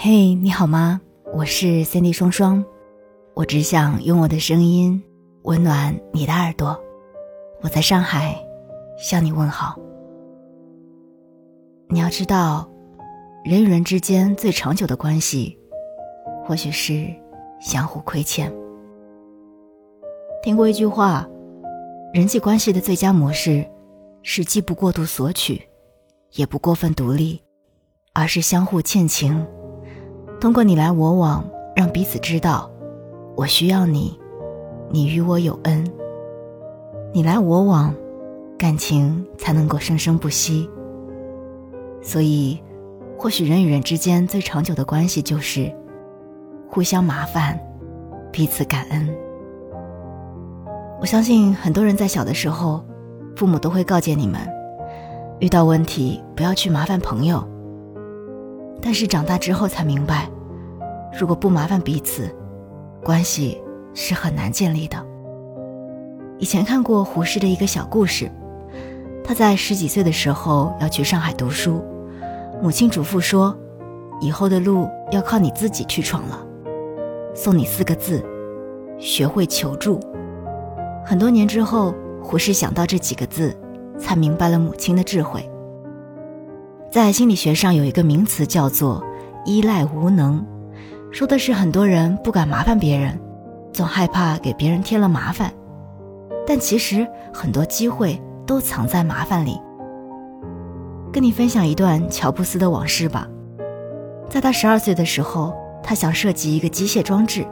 嘿，你好吗？我是 Cindy 双双，我只想用我的声音温暖你的耳朵。我在上海向你问好。你要知道，人与人之间最长久的关系，或许是相互亏欠。听过一句话，人际关系的最佳模式，是既不过度索取，也不过分独立，而是相互欠情。通过你来我往，让彼此知道我需要你，你与我有恩。你来我往，感情才能够生生不息。所以，或许人与人之间最长久的关系就是互相麻烦，彼此感恩。我相信很多人在小的时候，父母都会告诫你们，遇到问题不要去麻烦朋友。但是长大之后才明白，如果不麻烦彼此，关系是很难建立的。以前看过胡适的一个小故事，他在十几岁的时候要去上海读书，母亲嘱咐说：“以后的路要靠你自己去闯了。”送你四个字：学会求助。很多年之后，胡适想到这几个字，才明白了母亲的智慧。在心理学上有一个名词叫做“依赖无能”，说的是很多人不敢麻烦别人，总害怕给别人添了麻烦。但其实很多机会都藏在麻烦里。跟你分享一段乔布斯的往事吧。在他十二岁的时候，他想设计一个机械装置，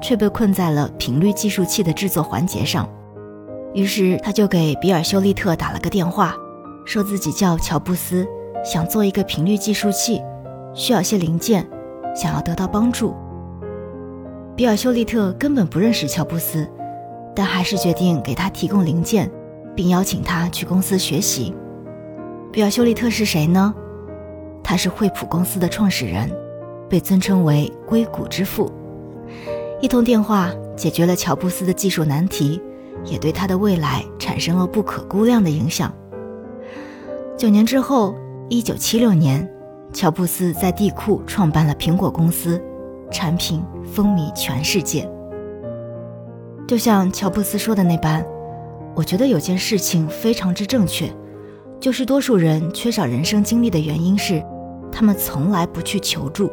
却被困在了频率计数器的制作环节上。于是他就给比尔·休利特打了个电话，说自己叫乔布斯。想做一个频率计数器，需要些零件，想要得到帮助。比尔·休利特根本不认识乔布斯，但还是决定给他提供零件，并邀请他去公司学习。比尔·休利特是谁呢？他是惠普公司的创始人，被尊称为“硅谷之父”。一通电话解决了乔布斯的技术难题，也对他的未来产生了不可估量的影响。九年之后。一九七六年，乔布斯在地库创办了苹果公司，产品风靡全世界。就像乔布斯说的那般，我觉得有件事情非常之正确，就是多数人缺少人生经历的原因是，他们从来不去求助。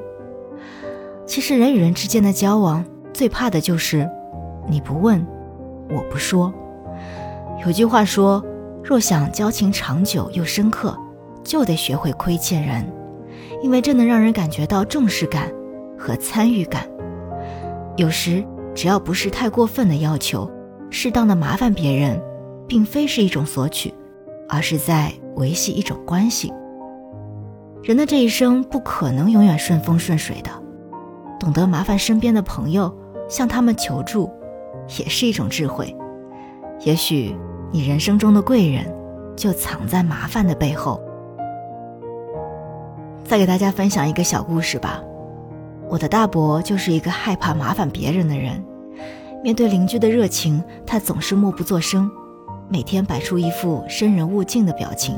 其实人与人之间的交往，最怕的就是你不问，我不说。有句话说，若想交情长久又深刻。就得学会亏欠人，因为这能让人感觉到重视感和参与感。有时，只要不是太过分的要求，适当的麻烦别人，并非是一种索取，而是在维系一种关系。人的这一生不可能永远顺风顺水的，懂得麻烦身边的朋友，向他们求助，也是一种智慧。也许你人生中的贵人，就藏在麻烦的背后。再给大家分享一个小故事吧。我的大伯就是一个害怕麻烦别人的人，面对邻居的热情，他总是默不作声，每天摆出一副生人勿近的表情，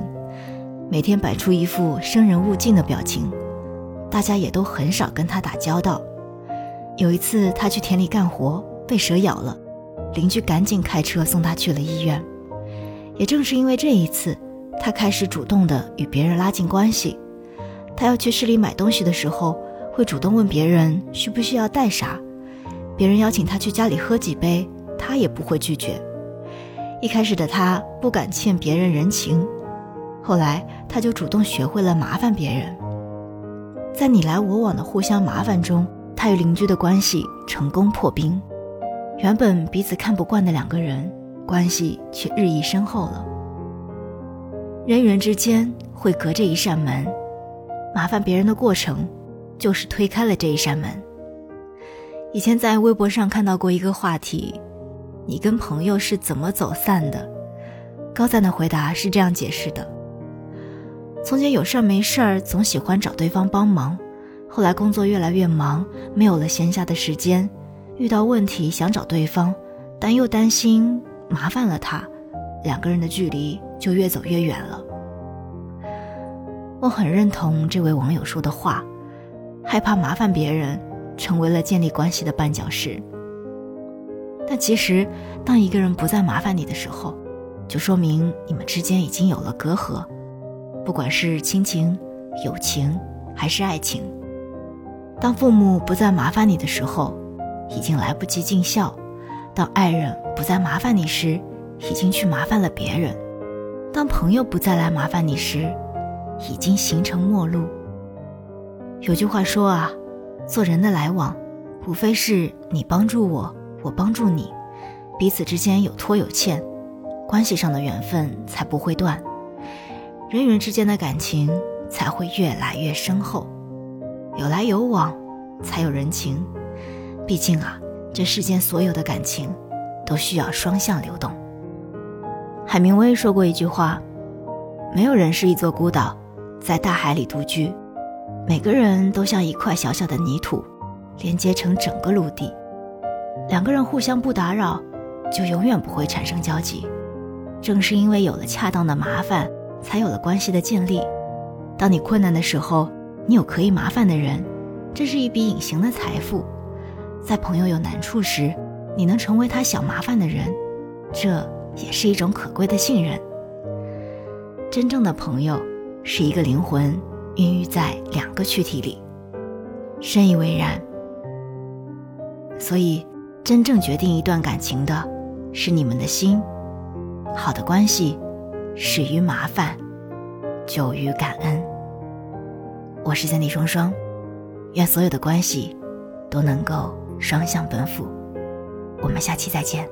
每天摆出一副生人勿近的表情，大家也都很少跟他打交道。有一次他去田里干活，被蛇咬了，邻居赶紧开车送他去了医院。也正是因为这一次，他开始主动的与别人拉近关系。他要去市里买东西的时候，会主动问别人需不需要带啥。别人邀请他去家里喝几杯，他也不会拒绝。一开始的他不敢欠别人人情，后来他就主动学会了麻烦别人。在你来我往的互相麻烦中，他与邻居的关系成功破冰。原本彼此看不惯的两个人，关系却日益深厚了。人与人之间会隔着一扇门。麻烦别人的过程，就是推开了这一扇门。以前在微博上看到过一个话题：你跟朋友是怎么走散的？高赞的回答是这样解释的：从前有事儿没事儿总喜欢找对方帮忙，后来工作越来越忙，没有了闲暇的时间，遇到问题想找对方，但又担心麻烦了他，两个人的距离就越走越远了。我很认同这位网友说的话，害怕麻烦别人，成为了建立关系的绊脚石。但其实，当一个人不再麻烦你的时候，就说明你们之间已经有了隔阂，不管是亲情、友情还是爱情。当父母不再麻烦你的时候，已经来不及尽孝；当爱人不再麻烦你时，已经去麻烦了别人；当朋友不再来麻烦你时，已经形成陌路。有句话说啊，做人的来往，无非是你帮助我，我帮助你，彼此之间有托有欠，关系上的缘分才不会断，人与人之间的感情才会越来越深厚。有来有往，才有人情。毕竟啊，这世间所有的感情，都需要双向流动。海明威说过一句话：“没有人是一座孤岛，在大海里独居。每个人都像一块小小的泥土，连接成整个陆地。两个人互相不打扰，就永远不会产生交集。正是因为有了恰当的麻烦，才有了关系的建立。当你困难的时候，你有可以麻烦的人，这是一笔隐形的财富。在朋友有难处时，你能成为他想麻烦的人，这也是一种可贵的信任。真正的朋友，是一个灵魂孕育在两个躯体里，深以为然。所以，真正决定一段感情的，是你们的心。好的关系，始于麻烦，久于感恩。我是三弟双双，愿所有的关系都能够双向奔赴。我们下期再见。